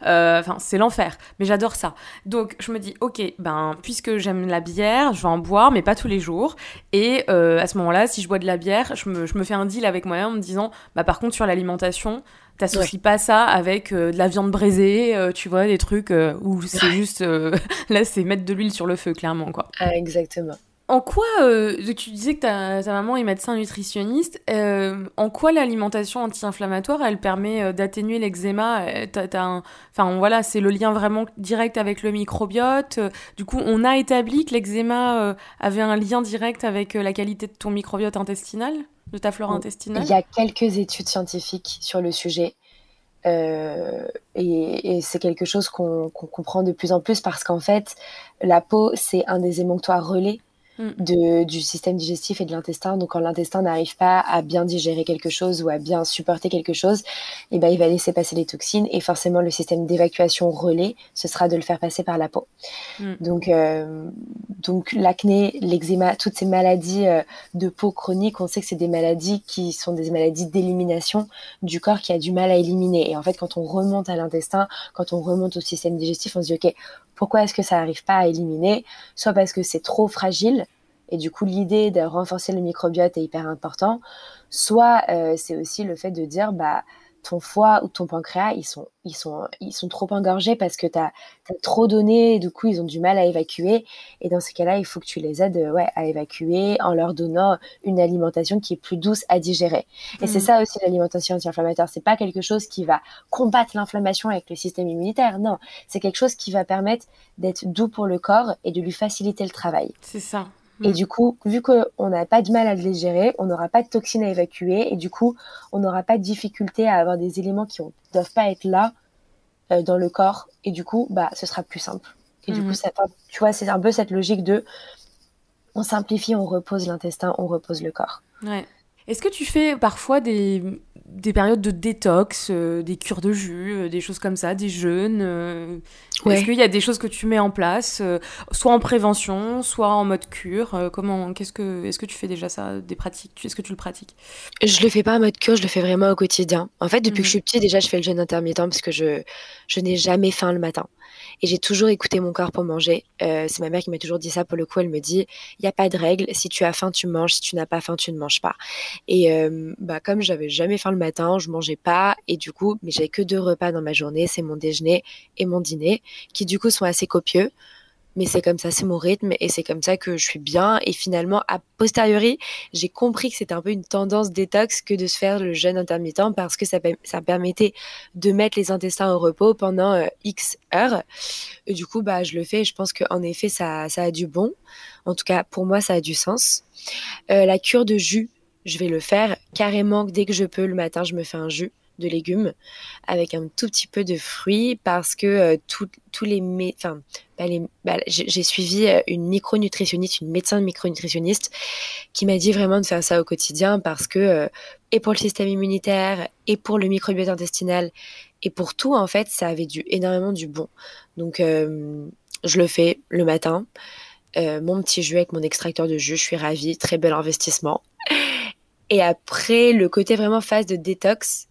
Euh, enfin, c'est l'enfer. Mais j'adore ça. Donc je me dis, ok, ben puisque j'aime la bière, je vais en boire, mais pas tous les jours. Et à ce moment-là, si je bois de la bière, je me, je me fais un deal avec moi-même en me disant, bah par contre sur l'alimentation, T'associes pas ça avec euh, de la viande braisée, euh, tu vois, des trucs euh, où c'est juste. *laughs* là, c'est mettre de l'huile sur le feu, clairement, quoi. Ah, exactement. En quoi, tu disais que ta, ta, maman est médecin nutritionniste, en quoi l'alimentation anti-inflammatoire, elle permet d'atténuer l'eczéma? Enfin voilà, c'est le lien vraiment direct avec le microbiote. Du coup, on a établi que l'eczéma avait un lien direct avec la qualité de ton microbiote intestinal? De ta flore intestinale Il y a quelques études scientifiques sur le sujet. Euh, et, c'est quelque chose qu'on comprend de plus en plus parce qu'en fait, la peau, c'est un des émonctoires relais. De, du système digestif et de l'intestin. Donc, quand l'intestin n'arrive pas à bien digérer quelque chose ou à bien supporter quelque chose, eh ben, il va laisser passer les toxines et forcément le système d'évacuation relais, ce sera de le faire passer par la peau. Mm. Donc, euh, donc l'acné, l'eczéma, toutes ces maladies euh, de peau chronique, on sait que c'est des maladies qui sont des maladies d'élimination du corps qui a du mal à éliminer. Et en fait, quand on remonte à l'intestin, quand on remonte au système digestif, on se dit, OK, pourquoi est-ce que ça n'arrive pas à éliminer Soit parce que c'est trop fragile, et du coup l'idée de renforcer le microbiote est hyper important. Soit euh, c'est aussi le fait de dire, bah, ton foie ou ton pancréas, ils sont, ils sont, ils sont trop engorgés parce que tu as, trop donné et du coup, ils ont du mal à évacuer. Et dans ces cas-là, il faut que tu les aides ouais, à évacuer en leur donnant une alimentation qui est plus douce à digérer. Et c'est mmh. ça aussi l'alimentation anti-inflammatoire. C'est pas quelque chose qui va combattre l'inflammation avec le système immunitaire. Non, c'est quelque chose qui va permettre d'être doux pour le corps et de lui faciliter le travail. C'est ça. Et mm. du coup, vu qu'on n'a pas de mal à les gérer, on n'aura pas de toxines à évacuer et du coup, on n'aura pas de difficulté à avoir des éléments qui ne doivent pas être là euh, dans le corps. Et du coup, bah, ce sera plus simple. Et du coup, mm. ça, tu vois, c'est un peu cette logique de on simplifie, on repose l'intestin, on repose le corps. Ouais. Est-ce que tu fais parfois des, des périodes de détox, euh, des cures de jus, euh, des choses comme ça, des jeûnes euh, Est-ce qu'il y a des choses que tu mets en place, soit en prévention, soit en mode cure Comment, qu'est-ce que, est-ce que tu fais déjà ça, des pratiques Est-ce que tu le pratiques? Je le fais pas en mode cure, je le fais vraiment au quotidien. En fait, depuis que je mhm. suis petite, déjà, je fais le jeûne intermittent parce que je, je n'ai jamais faim le matin. Et j'ai toujours écouté mon corps pour manger. Euh, c'est ma mère qui m'a toujours dit ça. Pour le coup, elle me dit, il n'y a pas de règle. Si tu as faim, tu manges. Si tu n'as pas faim, tu ne manges pas. Et euh, bah, comme j'avais jamais faim le matin, je mangeais pas. Et du coup, mais j'avais que deux repas dans ma journée. C'est mon déjeuner et mon dîner, qui du coup sont assez copieux mais c'est comme ça, c'est mon rythme et c'est comme ça que je suis bien. Et finalement, a posteriori, j'ai compris que c'était un peu une tendance détox que de se faire le jeûne intermittent parce que ça, permettait de mettre les intestins au repos pendant euh, X heures. Du coup, bah, je le fais et je pense qu'en effet, ça, ça a du bon. En tout cas, pour moi, ça a du sens. Euh, la cure de jus, je vais le faire carrément dès que je peux le matin, je me fais un jus de légumes avec un tout petit peu de fruits parce que euh, tous les enfin bah, j'ai suivi euh, une micronutritionniste une médecin micronutritionniste qui m'a dit vraiment de faire ça au quotidien parce que euh, et pour le système immunitaire et pour le microbiote intestinal et pour tout en fait ça avait du énormément du bon. Donc je le fais le matin mon petit jus avec mon extracteur de jus je suis ravie très bel investissement. Et après, le côté vraiment phase de détox,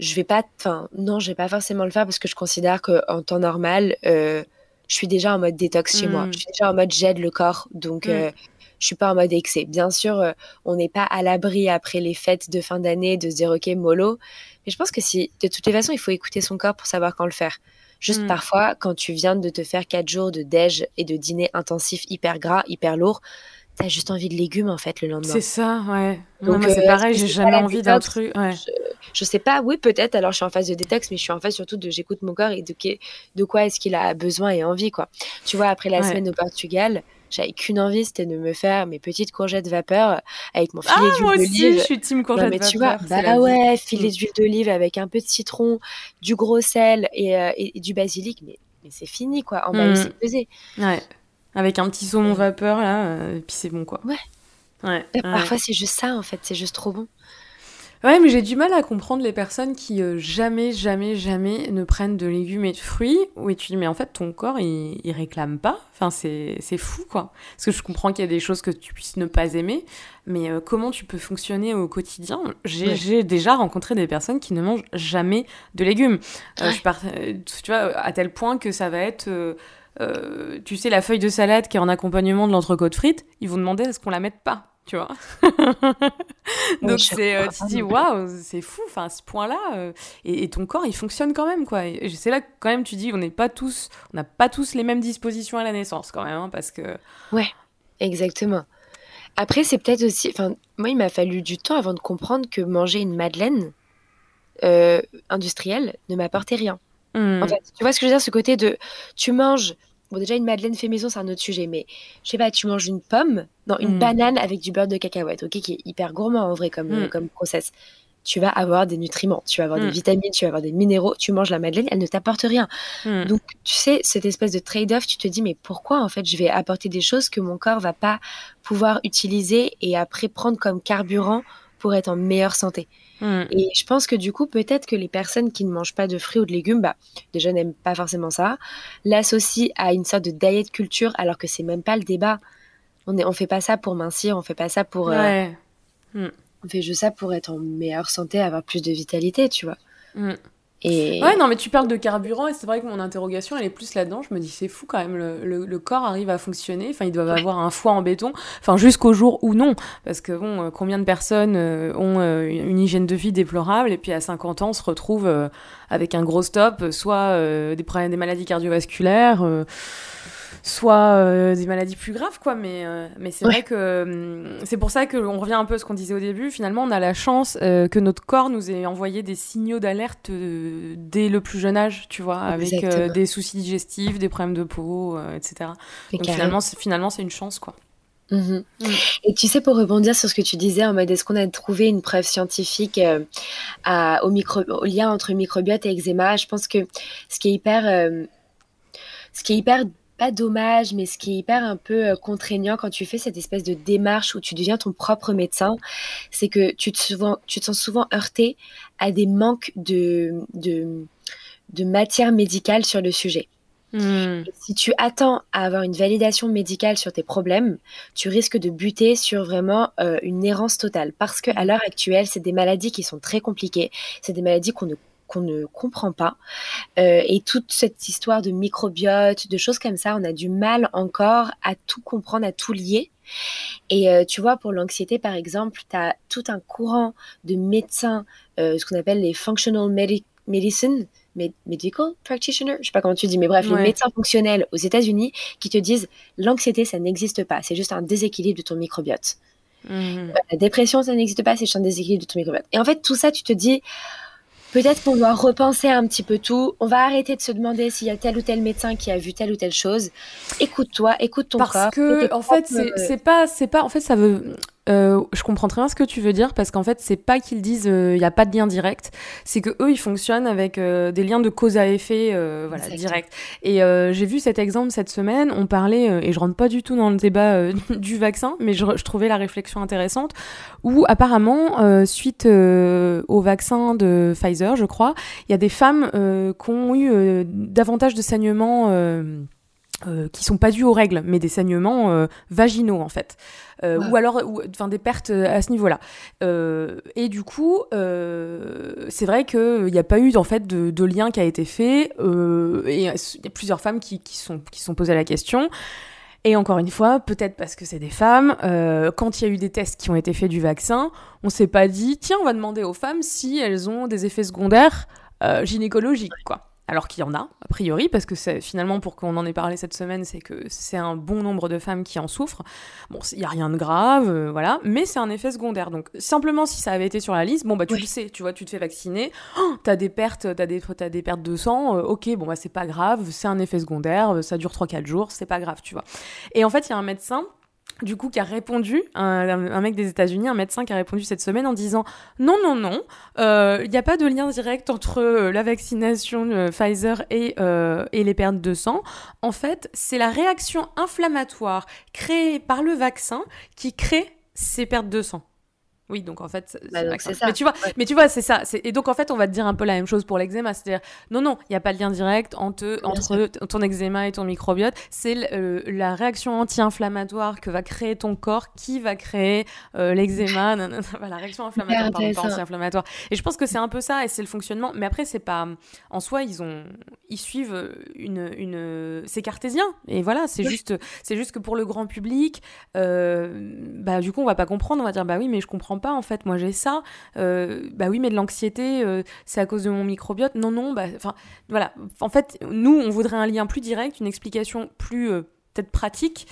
je vais pas, enfin, non, je vais pas forcément le faire parce que je considère qu'en temps normal, euh, je suis déjà en mode détox chez moi. Mm. Je suis déjà en mode j'aide le corps. Donc, mm. euh, je suis pas en mode excès. Bien sûr, euh, on n'est pas à l'abri après les fêtes de fin d'année de se dire ok mollo. Mais je pense que si de toutes les façons, il faut écouter son corps pour savoir quand le faire. Juste mm. parfois, quand tu viens de te faire quatre jours de déj et de dîner intensif hyper gras, hyper lourd, t'as juste envie de légumes en fait le lendemain. C'est ça, ouais. Donc c'est pareil, j'ai jamais envie d'un truc. Ouais je sais pas, oui, peut-être. Alors, je suis en phase de détox, mais je suis en phase surtout de j'écoute mon corps et de, de quoi est-ce qu'il a besoin et envie, quoi. Tu vois, après la semaine au Portugal, j'avais qu'une envie, c'était de me faire mes petites courgettes vapeur avec mon filet ah, d'huile d'olive. je suis team courgette mais tu vois, bah ouais, filet mm. d'huile d'olive avec un peu de citron, du gros sel et, euh, du basilic, mais, mais c'est fini, quoi. En bas, c'est pesé. Ouais. Avec un petit saumon vapeur, là, euh, et puis c'est bon, quoi. Ouais. Ouais. Parfois, c'est juste ça, en fait, c'est juste trop bon. Ouais, mais j'ai du mal à comprendre les personnes qui euh, jamais, jamais, jamais ne prennent de légumes et de fruits. Où tu dis, mais en fait, ton corps, il, il réclame pas. Enfin, c'est fou, quoi. Parce que je comprends qu'il y a des choses que tu puisses ne pas aimer, mais euh, comment tu peux fonctionner au quotidien? J'ai déjà rencontré des personnes qui ne mangent jamais de légumes. Euh, je tu vois, à tel point que ça va être. Tu sais, la feuille de salade qui est en accompagnement de l'entrecôte frite, ils vont demander à ce qu'on la mette pas tu vois. *laughs* Donc c'est, euh, tu dis waouh, c'est fou, enfin à ce point-là, euh, et, ton corps il fonctionne quand même quoi. Et c'est là que quand même tu dis on n'est pas tous, on n'a pas tous les mêmes dispositions à la naissance quand même, hein, parce que. Ouais, exactement. Après c'est peut-être aussi, enfin moi il m'a fallu du temps avant de comprendre que manger une madeleine euh, industrielle ne m'apportait rien. En hmm. fait, tu vois ce que je veux dire, ce côté de tu manges Bon, déjà, une madeleine fait maison, c'est un autre sujet, mais je sais pas, tu manges une pomme, non, une hmm. banane avec du beurre de cacahuète, ok, qui est hyper gourmand en vrai comme, hmm. comme process. Tu vas avoir des nutriments, tu vas avoir des hmm. vitamines, tu vas avoir des minéraux. Tu manges la madeleine, elle ne t'apporte rien. Donc, tu sais, cette espèce de trade-off, tu te dis, mais pourquoi en fait je vais apporter des choses que mon corps va pas pouvoir utiliser et après prendre comme carburant pour être en meilleure santé? Mm. Et je pense que du coup, peut-être que les personnes qui ne mangent pas de fruits ou de légumes, bah, déjà n'aiment pas forcément ça, l'associent à une sorte de diet culture, alors que c'est même pas le débat. On ne on fait pas ça pour mincir, on fait pas ça pour. Euh, mm. On fait juste ça pour être en meilleure santé, avoir plus de vitalité, tu vois. Mm. Ouais, non, mais tu parles de carburant et c'est vrai que mon interrogation, elle est plus là-dedans. Je me dis, c'est fou quand même, le, le, corps arrive à fonctionner. Enfin, ils doivent avoir un foie en béton. Enfin, jusqu'au jour où non. Parce que, bon, euh, combien de personnes euh, ont euh, une hygiène de vie déplorable? Et puis à 50 ans, se retrouvent avec un gros stop, soit des problèmes, des maladies cardiovasculaires soit euh, des maladies plus graves, quoi. Mais, euh, mais c'est vrai que hum, c'est pour ça qu'on revient un peu à ce qu'on disait au début. Finalement, on a la chance euh, que notre corps nous ait envoyé des signaux d'alerte dès le plus jeune âge, tu vois, avec des soucis digestifs, des problèmes de peau, etc. Donc finalement, finalement, c'est une chance, quoi. Mhm. Mm. Et tu sais, pour rebondir sur ce que tu disais, en mode est-ce qu'on a trouvé une preuve scientifique à, au, micro, au lien entre microbiote et eczéma? Je pense que ce qui est hyper, ce qui est hyper pas dommage, mais ce qui est hyper un peu euh, contraignant quand tu fais cette espèce de démarche où tu deviens ton propre médecin, c'est que tu te, souvent, tu te sens souvent heurté à des manques de, de, de matière médicale sur le sujet. Hmm. Si tu attends à avoir une validation médicale sur tes problèmes, tu risques de buter sur vraiment euh, une errance totale. Parce qu'à l'heure actuelle, c'est des maladies qui sont très compliquées. C'est des maladies qu'on ne qu'on ne comprend pas. Euh, et toute cette histoire de microbiote, de choses comme ça, on a du mal encore à tout comprendre, à tout lier. Et euh, tu vois, pour l'anxiété, par exemple, tu as tout un courant de médecins, euh, ce qu'on appelle les functional medicine, medical practitioner, je sais pas comment tu dis, mais bref, les médecins fonctionnels aux États-Unis qui te disent l'anxiété, ça n'existe pas, c'est juste un déséquilibre de ton microbiote. Mmh. La dépression, ça n'existe pas, c'est juste un déséquilibre de ton microbiote. Et en fait, tout ça, tu te dis, Peut-être qu'on doit repenser un petit peu tout. On va arrêter de se demander s'il y a tel ou tel médecin qui a vu telle ou telle chose. Écoute-toi, écoute ton corps. Parce que, en fait, c'est pas, c'est pas, en fait, ça veut, euh, je comprends très bien ce que tu veux dire parce qu'en fait, c'est pas qu'ils disent il euh, n'y a pas de lien direct, c'est que eux ils fonctionnent avec euh, des liens de cause à effet voilà, direct. Et j'ai vu cet exemple cette semaine, on parlait, et je rentre pas du tout dans le débat *laughs* du vaccin, mais je, je, trouvais la réflexion intéressante, où apparemment, suite au vaccin de Pfizer, je crois, il y a des femmes qui ont eu davantage de saignements. Euh, qui sont pas dus aux règles, mais des saignements euh, vaginaux en fait, euh, ou alors, enfin des pertes à ce niveau-là. et du coup, c'est vrai qu'il n'y a pas eu en fait de, de, lien qui a été fait, et il y a plusieurs femmes qui, qui sont qui sont posées la question. Et encore une fois, peut-être parce que c'est des femmes, quand il y a eu des tests qui ont été faits du vaccin, on s'est pas dit tiens, on va demander aux femmes si elles ont des effets secondaires gynécologiques, quoi alors qu'il y en a, a priori, parce que finalement, pour qu'on en ait parlé cette semaine, c'est que c'est un bon nombre de femmes qui en souffrent. Bon, il n'y a rien de grave, euh, voilà, mais c'est un effet secondaire. Donc, simplement, si ça avait été sur la liste, bon, bah, tu le sais, tu vois, tu te fais vacciner, oh, t'as des pertes, t'as des, as des pertes de sang, euh, ok, bon, bah, c'est pas grave, c'est un effet secondaire, ça dure 3-4 jours, c'est pas grave, tu vois. Et en fait, il y a un médecin du coup, qui a répondu, un, mec des États-Unis, un médecin qui a répondu cette semaine en disant non, non, non, il euh, n'y a pas de lien direct entre euh, la vaccination euh, Pfizer et, et les pertes de sang. En fait, c'est la réaction inflammatoire créée par le vaccin qui crée ces pertes de sang. Oui, donc en fait, bah, ça. Mais tu vois, mais tu vois, c'est ça. Et donc en fait, on va te dire un peu la même chose pour l'eczéma, c'est-à-dire non, non, il n'y a pas de lien direct entre, entre ton eczéma et ton microbiote. C'est euh, la réaction anti-inflammatoire que va créer ton corps qui va créer euh, l'eczéma, *laughs* la réaction inflammatoire, pardon, pas anti-inflammatoire. Et je pense que c'est un peu ça, et c'est le fonctionnement. Mais après, c'est pas en soi, ils ont, ils suivent une, une, c'est cartésien. Et voilà, c'est juste, c'est juste que pour le grand public, euh, bah du coup, on va pas comprendre. On va dire bah oui, mais je comprends pas, en fait, moi j'ai ça. Euh, bah oui, mais de l'anxiété, euh, c'est à cause de mon microbiote. Non, non, bah, enfin, voilà. En fait, nous, on voudrait un lien plus direct, une explication plus euh, peut-être pratique.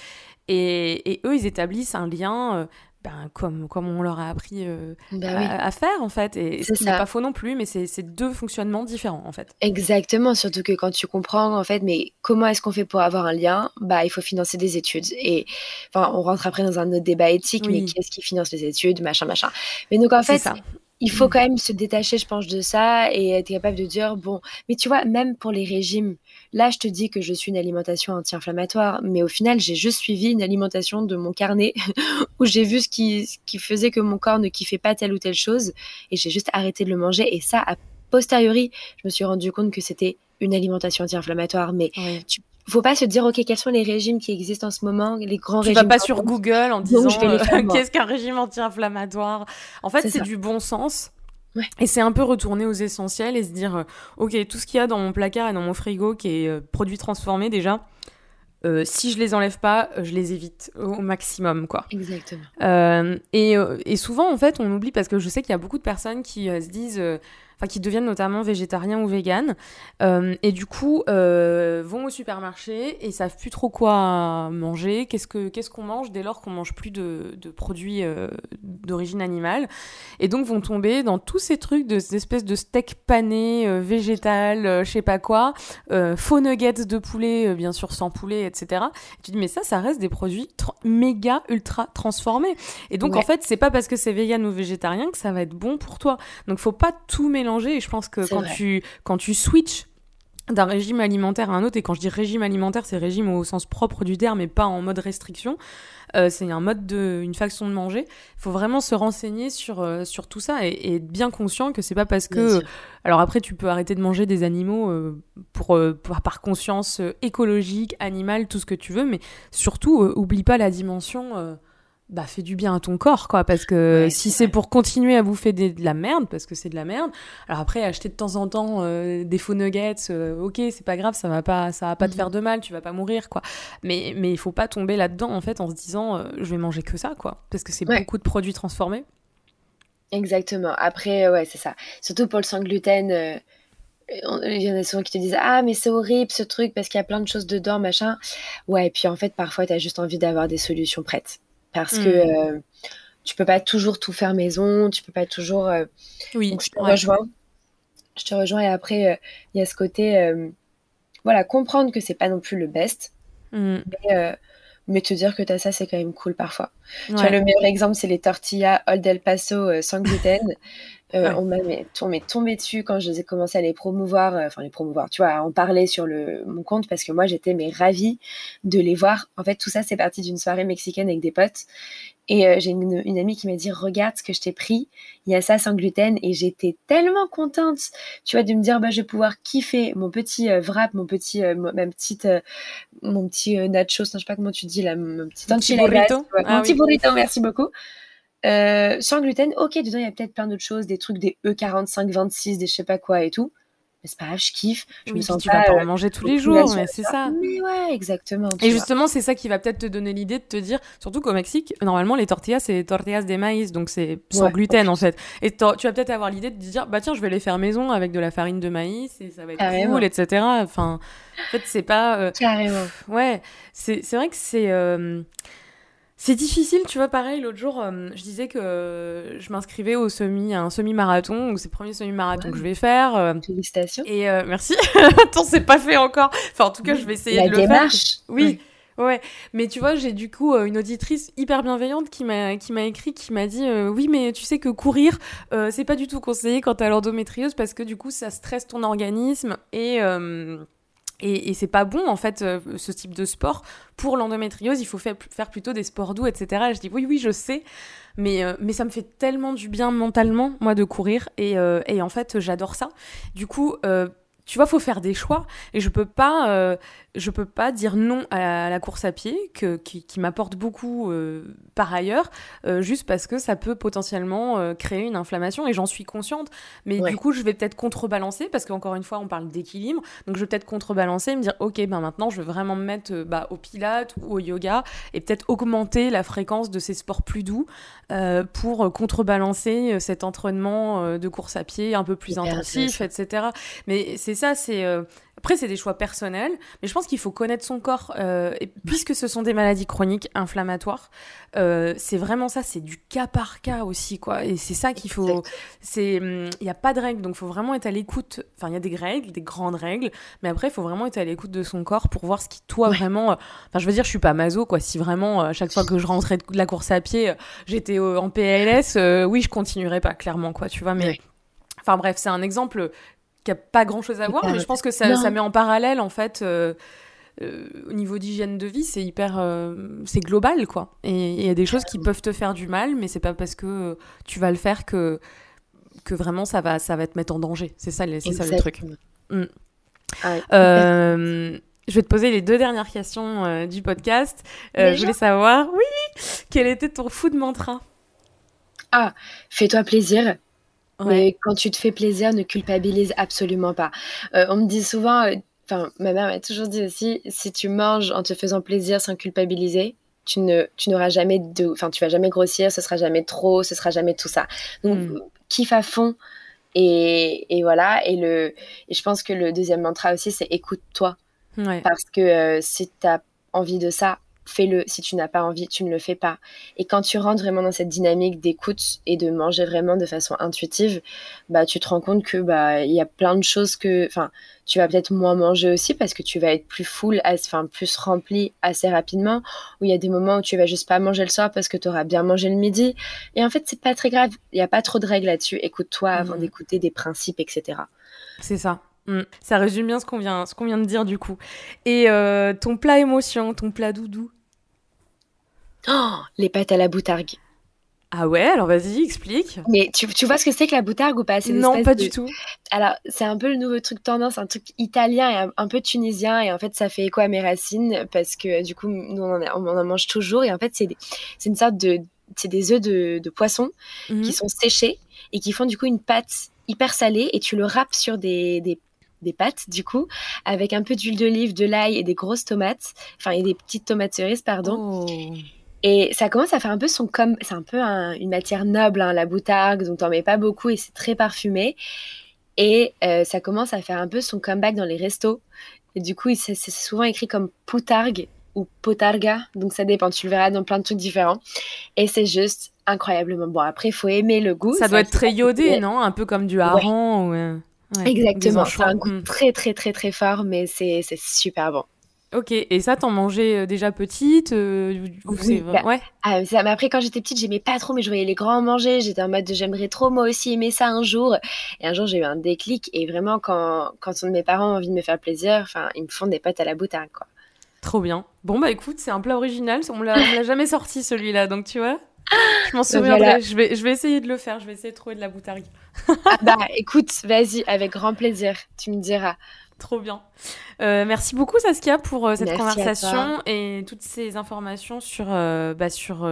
Et, et, eux, ils établissent un lien ben, comme, comme on leur a appris bah à, faire en fait. Et ce n'est pas faux non plus, mais c'est deux fonctionnements différents en fait. Exactement, surtout que quand tu comprends en fait, mais comment est-ce qu'on fait pour avoir un lien? Bah, il faut financer des études. Et enfin, on rentre après dans un autre débat éthique, mais qui est-ce qui finance les études, machin, machin. Mais donc en fait, ça il faut mm. quand même se détacher, je pense, de ça et être capable de dire, bon, mais tu vois, même pour les régimes, là, je te dis que je suis une alimentation anti-inflammatoire, mais au final, j'ai juste suivi une alimentation de mon carnet *laughs* où j'ai vu ce qui, ce qui faisait que mon corps ne kiffait pas telle ou telle chose et j'ai juste arrêté de le manger. Et ça, a posteriori, je me suis rendu compte que c'était une alimentation anti-inflammatoire. Mais tu faut pas se dire ok quels sont les régimes qui existent en ce moment les grands tu régimes vas pas sur Google en disant euh, *laughs* qu'est-ce qu'un régime anti-inflammatoire? En fait c'est du bon sens. Et c'est un peu retourner aux essentiels et se dire, euh, ok, tout ce qu'il y a dans mon placard et dans mon frigo qui est euh, produit transformé déjà, si je les enlève pas, je les évite au maximum, quoi. Exactement. et, et, souvent, en fait, on oublie parce que je sais qu'il y a beaucoup de personnes qui se disent enfin qui deviennent notamment végétariens ou véganes, euh, et du coup euh, vont au supermarché et savent plus trop quoi manger, qu'est-ce que qu'est-ce qu'on mange dès lors qu'on mange plus de, de produits euh, d'origine animale, et donc vont tomber dans tous ces trucs de ces espèces de steak pané végétal, je sais pas quoi, faux nuggets de poulet, bien sûr sans poulet, etc. Et tu dis mais ça, ça reste des produits méga ultra transformés. Et donc en fait c'est pas parce que c'est vegan ou végétarien que ça va être bon pour toi. Donc faut pas tout mélanger et je pense que quand tu, quand tu switches d'un régime alimentaire à un autre, et quand je dis régime alimentaire, c'est régime au sens propre du terme, mais pas en mode restriction. Euh, c'est un mode de, une façon de manger. Il faut vraiment se renseigner sur, euh, sur tout ça et, être bien conscient que c'est pas parce que. Alors après, tu peux arrêter de manger des animaux euh, pour, par conscience écologique, animale, tout ce que tu veux, mais surtout, oublie pas la dimension bah fais du bien à ton corps quoi parce que si c'est pour continuer à bouffer de la merde parce que c'est de la merde alors après acheter de temps en temps euh, des faux nuggets euh, ok c'est pas grave ça va pas ça va pas te mhm. faire de mal tu vas pas mourir quoi. Mais mais il faut pas tomber là dedans en fait en se disant euh, je vais manger que ça quoi parce que c'est beaucoup de produits transformés. Exactement. Après ouais c'est ça. Surtout pour le sans gluten il y en a souvent qui te disent ah mais c'est horrible ce truc parce qu'il y a plein de choses dedans machin. Ouais et puis en fait parfois tu as juste envie d'avoir des solutions prêtes parce que hmm. euh, tu peux pas toujours tout faire maison, tu peux pas toujours. Euh, oui. je te rejoins. Je te rejoins et après euh, il y a ce côté, voilà, comprendre que c'est pas non plus le best, hmm. mais, te dire que tu as ça, c'est quand même cool parfois. Tu vois, le meilleur exemple, c'est les tortillas Old El Paso sans gluten. *laughs* On m'a tombé, tombé, dessus quand je les ai commencé à les promouvoir, enfin les promouvoir, tu vois, à en parler sur le, mon compte parce que moi j'étais mais ravie de les voir. En fait, tout ça c'est parti d'une soirée mexicaine avec des potes et j'ai une, une, amie qui m'a dit regarde ce que je t'ai pris, il y a ça sans gluten et j'étais tellement contente, tu vois, de me dire bah je vais pouvoir kiffer mon petit wrap, mon petit, ma petite, mon petit nacho, je sais pas comment tu dis là, mon petit burrito, mon ah petit burrito, merci beaucoup. Euh, sans gluten, ok, dedans il y a peut-être plein d'autres choses, des trucs des E45, 26, des je sais pas quoi et tout. Mais c'est pas grave, je kiffe. Je me sens tu vas pas en euh, manger tous les jours, mais c'est ça. Mais ouais, exactement. Et justement, c'est ça qui va peut-être te donner l'idée de te dire, surtout qu'au Mexique, normalement, les tortillas, c'est tortillas de maïs, donc c'est sans gluten en fait. Et tu vas peut-être avoir l'idée de te dire, bah tiens, je vais les faire maison avec de la farine de maïs et ça va être cool, etc. Enfin, en fait, c'est pas. Euh, Carrément. Ouais, c'est vrai que c'est. C'est difficile, tu vois, pareil, l'autre jour, euh, je disais que je m'inscrivais au semi, à un semi-marathon, ou c'est le premier semi-marathon que je vais faire. Euh, Félicitations. Et euh, merci. *laughs* Attends, c'est pas fait encore. Enfin, en tout cas, je vais essayer de le démarche. faire. Oui. Ouais, mais tu vois, j'ai du coup une auditrice hyper bienveillante qui m'a qui m'a écrit, qui m'a dit oui, mais tu sais que courir, c'est pas du tout conseillé quand t'as l'endométriose parce que du coup, ça stresse ton organisme et et, c'est pas bon en fait euh, ce type de sport pour l'endométriose. Il faut faire, plutôt des sports doux, etc. Et je dis oui, oui, je sais, mais, euh, mais ça me fait tellement du bien mentalement moi de courir et, euh, et en fait j'adore ça. Du coup, tu vois, faut faire des choix. Et je peux pas, euh, je peux pas dire non à la course à pied que, qui, m'apporte beaucoup euh, par ailleurs, euh, juste parce que ça peut potentiellement créer une inflammation et j'en suis consciente. Mais du coup, je vais peut-être contrebalancer parce qu'encore une fois, on parle d'équilibre, donc je vais peut-être contrebalancer et me dire, ok, ben maintenant, je vais vraiment me mettre bah, au pilates ou au yoga et peut-être augmenter la fréquence de ces sports plus doux pour contrebalancer cet entraînement de course à pied un peu plus intensif, etc. Mais c'est ça, c'est. Euh, après, c'est des choix personnels, mais je pense qu'il faut connaître son corps. Euh, et puisque ce sont des maladies chroniques inflammatoires, euh, c'est vraiment ça, c'est du cas par cas aussi, quoi. Et c'est ça qu'il faut. C'est, hum, il n'y a pas de règles, donc il faut vraiment être à l'écoute. Enfin, il y a des règles, des grandes règles, mais après, il faut vraiment être à l'écoute de son corps pour voir ce qui, toi, vraiment. Enfin, je veux dire, je suis pas maso, quoi. Si vraiment, à chaque fois que je rentrais de la course à pied, j'étais en PLS, oui, je continuerais pas, clairement, quoi, tu vois, mais. Enfin bref, c'est un exemple qui a pas grand chose à voir, mais je pense que ça, ça met en parallèle en fait. Euh, euh, au niveau d'hygiène de vie, c'est hyper, euh, c'est global quoi. Et il y a des choses qui peuvent te faire du mal, mais c'est pas parce que tu vas le faire que que vraiment ça va, ça va te mettre en danger. C'est ça, c'est ça le truc. Mm. je vais te poser les deux dernières questions du podcast. je voulais savoir, oui, quel était ton fou de mantra? Ah, fais-toi plaisir. Mais quand tu te fais plaisir, ne culpabilise absolument pas. Euh, on me dit souvent, euh, enfin, ma mère m'a toujours dit aussi, si tu manges en te faisant plaisir sans culpabiliser, tu ne, tu n'auras jamais de, enfin, tu vas jamais grossir, ce sera jamais trop, ce sera jamais tout ça. Donc, mm. kiffe à fond. Et, et, voilà. Et, le, et je pense que le deuxième mantra aussi, c'est écoute-toi. Parce que euh, si tu as envie de ça, fais-le. Si tu n'as pas envie, tu ne le fais pas. Et quand tu rentres vraiment dans cette dynamique d'écoute et de manger vraiment de façon intuitive, bah tu te rends compte que bah il y a plein de choses que, enfin, tu vas peut-être moins manger aussi parce que tu vas être plus full, enfin plus rempli assez rapidement. Ou il y a des moments où tu vas juste pas manger le soir parce que tu auras bien mangé le midi. Et en fait, c'est pas très grave. Il n'y a pas trop de règles là-dessus. Écoute-toi avant mmh. d'écouter des principes, etc. C'est ça. Mmh. Ça résume bien ce qu'on vient, ce qu'on vient de dire du coup. Et euh, ton plat émotion, ton plat doudou Oh, les pâtes à la boutargue. Ah ouais, alors vas-y, explique. Mais tu, tu vois ce que c'est que la boutargue ou pas? Non, pas du tout. Alors, c'est un peu le nouveau truc tendance, un truc italien et un, peu tunisien. Et en fait, ça fait écho à mes racines parce que du coup, nous, on en, mange toujours. Et en fait, c'est une sorte de. C'est des œufs de, de poisson mhm. qui sont séchés et qui font du coup une pâte hyper salée. Et tu le râpes sur des, des des pâtes du coup avec un peu d'huile d'olive, de l'ail et des grosses tomates, enfin et des petites tomates cerises pardon. Oh. Et ça commence à faire un peu son comme c'est un peu une matière noble hein, la boutargue donc t'en mets pas beaucoup et c'est très parfumé. Et euh, ça commence à faire un peu son comeback dans les restos. Et du coup c'est souvent écrit comme poutargue ou potarga donc ça dépend tu le verras dans plein de trucs différents. Et c'est juste incroyablement bon. Après il faut aimer le goût ça, doit être très iodé non? Un peu comme du hareng ou... Euh, Exactement, c'est un goût mm. très très très très fort mais c'est super bon. Ok, et ça, t'en mangeais euh, déjà petite euh, oui, bah, ouais. Ah, mais après, quand j'étais petite, j'aimais pas trop, mais je voyais les grands manger. J'étais en mode de j'aimerais trop moi aussi aimer ça un jour. Et un jour, j'ai eu un déclic. Et vraiment, quand, quand de mes parents ont envie de me faire plaisir, enfin, ils me font des pâtes à la boutarde, quoi. Trop bien. Bon, bah écoute, c'est un plat original. On l'a jamais sorti celui-là, donc tu vois. Je m'en souviendrai. Je, vais, je vais essayer de le faire. Je vais essayer de trouver de la boutargue. ah bah écoute, vas-y, avec grand plaisir. Tu me diras. Trop bien. Euh, merci beaucoup Saskia pour euh, cette conversation et toutes ces informations sur, euh, bah, sur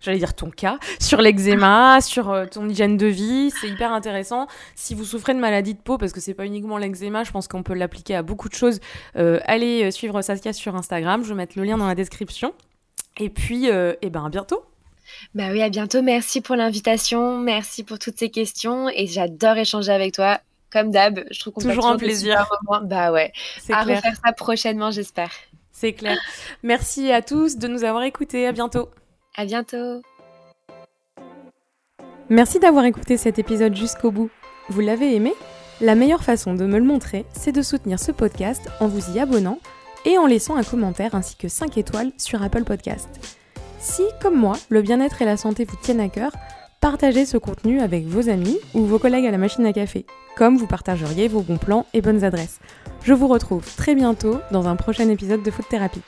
j'allais dire ton cas, sur l'eczéma, *laughs* sur ton hygiène de vie. C'est hyper intéressant. Si vous souffrez de maladie de peau, parce que c'est pas uniquement l'eczéma, je pense qu'on peut l'appliquer à beaucoup de choses. allez suivre Saskia sur Instagram. Je vais mettre le lien dans la description. Et puis, et eh ben à bientôt. Bah oui, à bientôt. Merci pour l'invitation. Merci pour toutes ces questions. Et j'adore échanger avec toi comme d'hab, je trouve qu'on toujours un plaisir. Bah ouais. À refaire ça prochainement, j'espère. C'est clair. Merci à tous de nous avoir écoutés. À bientôt. À bientôt. Merci d'avoir écouté cet épisode jusqu'au bout. Vous l'avez aimé? La meilleure façon de me le montrer, c'est de soutenir ce podcast en vous y abonnant et en laissant un commentaire ainsi que 5 étoiles sur Apple Podcast. Si, comme moi, le bien-être et la santé vous tiennent à cœur, partagez ce contenu avec vos amis ou vos collègues à la machine à café, comme vous partageriez vos bons plans et bonnes adresses. Je vous retrouve très bientôt dans un prochain épisode de Food Thérapie.